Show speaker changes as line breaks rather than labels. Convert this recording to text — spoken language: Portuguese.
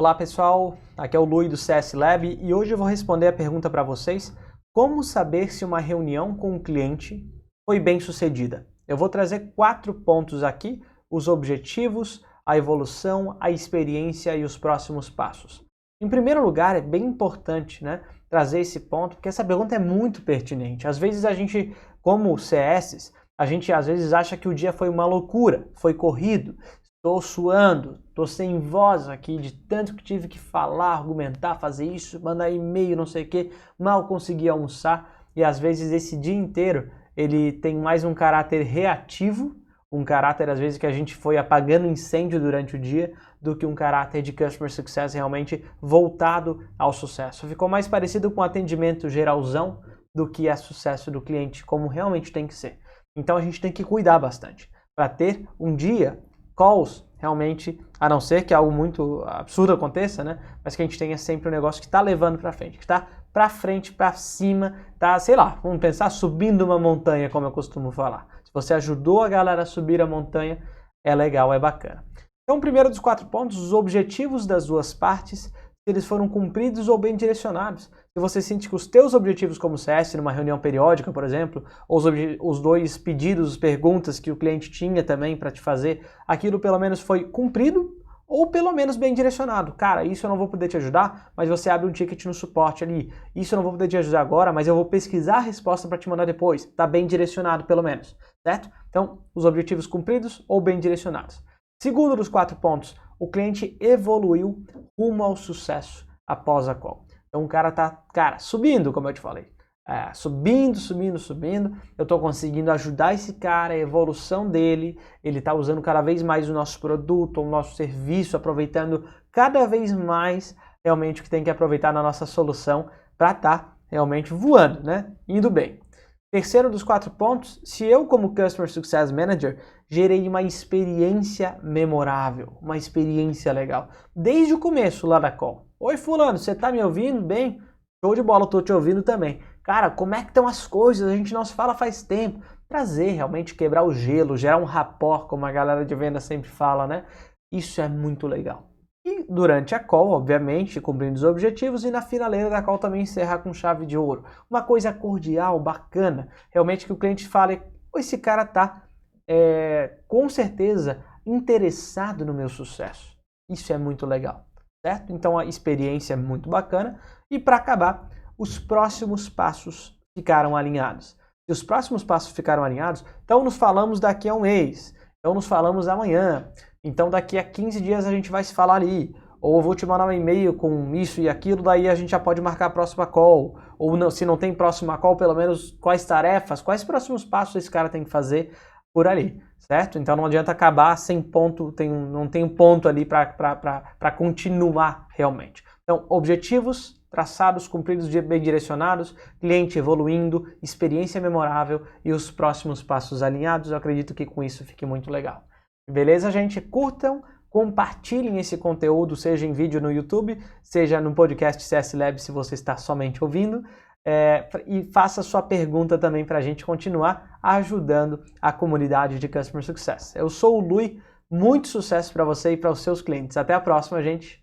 Olá pessoal, aqui é o Lui do CS Lab e hoje eu vou responder a pergunta para vocês: como saber se uma reunião com o cliente foi bem sucedida? Eu vou trazer quatro pontos aqui: os objetivos, a evolução, a experiência e os próximos passos. Em primeiro lugar, é bem importante né, trazer esse ponto, porque essa pergunta é muito pertinente. Às vezes a gente, como CS, a gente às vezes acha que o dia foi uma loucura, foi corrido, Estou suando, estou sem voz aqui de tanto que tive que falar, argumentar, fazer isso, mandar e-mail, não sei o que, mal consegui almoçar e às vezes esse dia inteiro ele tem mais um caráter reativo, um caráter às vezes que a gente foi apagando incêndio durante o dia, do que um caráter de customer success realmente voltado ao sucesso. Ficou mais parecido com atendimento geralzão do que a sucesso do cliente, como realmente tem que ser. Então a gente tem que cuidar bastante para ter um dia calls, realmente, a não ser que algo muito absurdo aconteça, né? Mas que a gente tenha sempre um negócio que está levando para frente, que está para frente, para cima, tá, sei lá, vamos pensar subindo uma montanha, como eu costumo falar. Se você ajudou a galera a subir a montanha, é legal, é bacana. Então, primeiro dos quatro pontos, os objetivos das duas partes eles foram cumpridos ou bem direcionados. Se você sente que os teus objetivos como CS, numa reunião periódica, por exemplo, ou os, os dois pedidos, perguntas que o cliente tinha também para te fazer, aquilo pelo menos foi cumprido ou pelo menos bem direcionado. Cara, isso eu não vou poder te ajudar, mas você abre um ticket no suporte ali. Isso eu não vou poder te ajudar agora, mas eu vou pesquisar a resposta para te mandar depois. Está bem direcionado pelo menos, certo? Então, os objetivos cumpridos ou bem direcionados. Segundo dos quatro pontos, o cliente evoluiu rumo ao sucesso após a call. Então o cara tá, cara, subindo, como eu te falei. É, subindo, subindo, subindo. Eu estou conseguindo ajudar esse cara, a evolução dele. Ele está usando cada vez mais o nosso produto, o nosso serviço, aproveitando cada vez mais realmente o que tem que aproveitar na nossa solução para estar tá realmente voando, né? Indo bem. Terceiro dos quatro pontos, se eu como Customer Success Manager gerei uma experiência memorável, uma experiência legal, desde o começo lá da call. Oi fulano, você tá me ouvindo bem? Show de bola, tô te ouvindo também. Cara, como é que estão as coisas? A gente não se fala faz tempo. Prazer realmente quebrar o gelo, gerar um rapport, como a galera de venda sempre fala, né? Isso é muito legal. E durante a call, obviamente, cumprindo os objetivos, e na finaleira da call também encerrar com chave de ouro. Uma coisa cordial, bacana, realmente que o cliente fale, esse cara tá é, com certeza interessado no meu sucesso. Isso é muito legal, certo? Então a experiência é muito bacana. E para acabar, os próximos passos ficaram alinhados. Se os próximos passos ficaram alinhados, então nos falamos daqui a um mês, então nos falamos amanhã. Então daqui a 15 dias a gente vai se falar ali. Ou eu vou te mandar um e-mail com isso e aquilo, daí a gente já pode marcar a próxima call. Ou não, se não tem próxima call, pelo menos quais tarefas, quais próximos passos esse cara tem que fazer por ali, certo? Então não adianta acabar sem ponto, tem, não tem um ponto ali para continuar realmente. Então, objetivos traçados, cumpridos, bem direcionados, cliente evoluindo, experiência memorável e os próximos passos alinhados. Eu acredito que com isso fique muito legal. Beleza, gente? Curtam, compartilhem esse conteúdo, seja em vídeo no YouTube, seja no podcast CS Lab se você está somente ouvindo. É, e faça sua pergunta também para a gente continuar ajudando a comunidade de Customer Success. Eu sou o Lui, muito sucesso para você e para os seus clientes. Até a próxima, gente.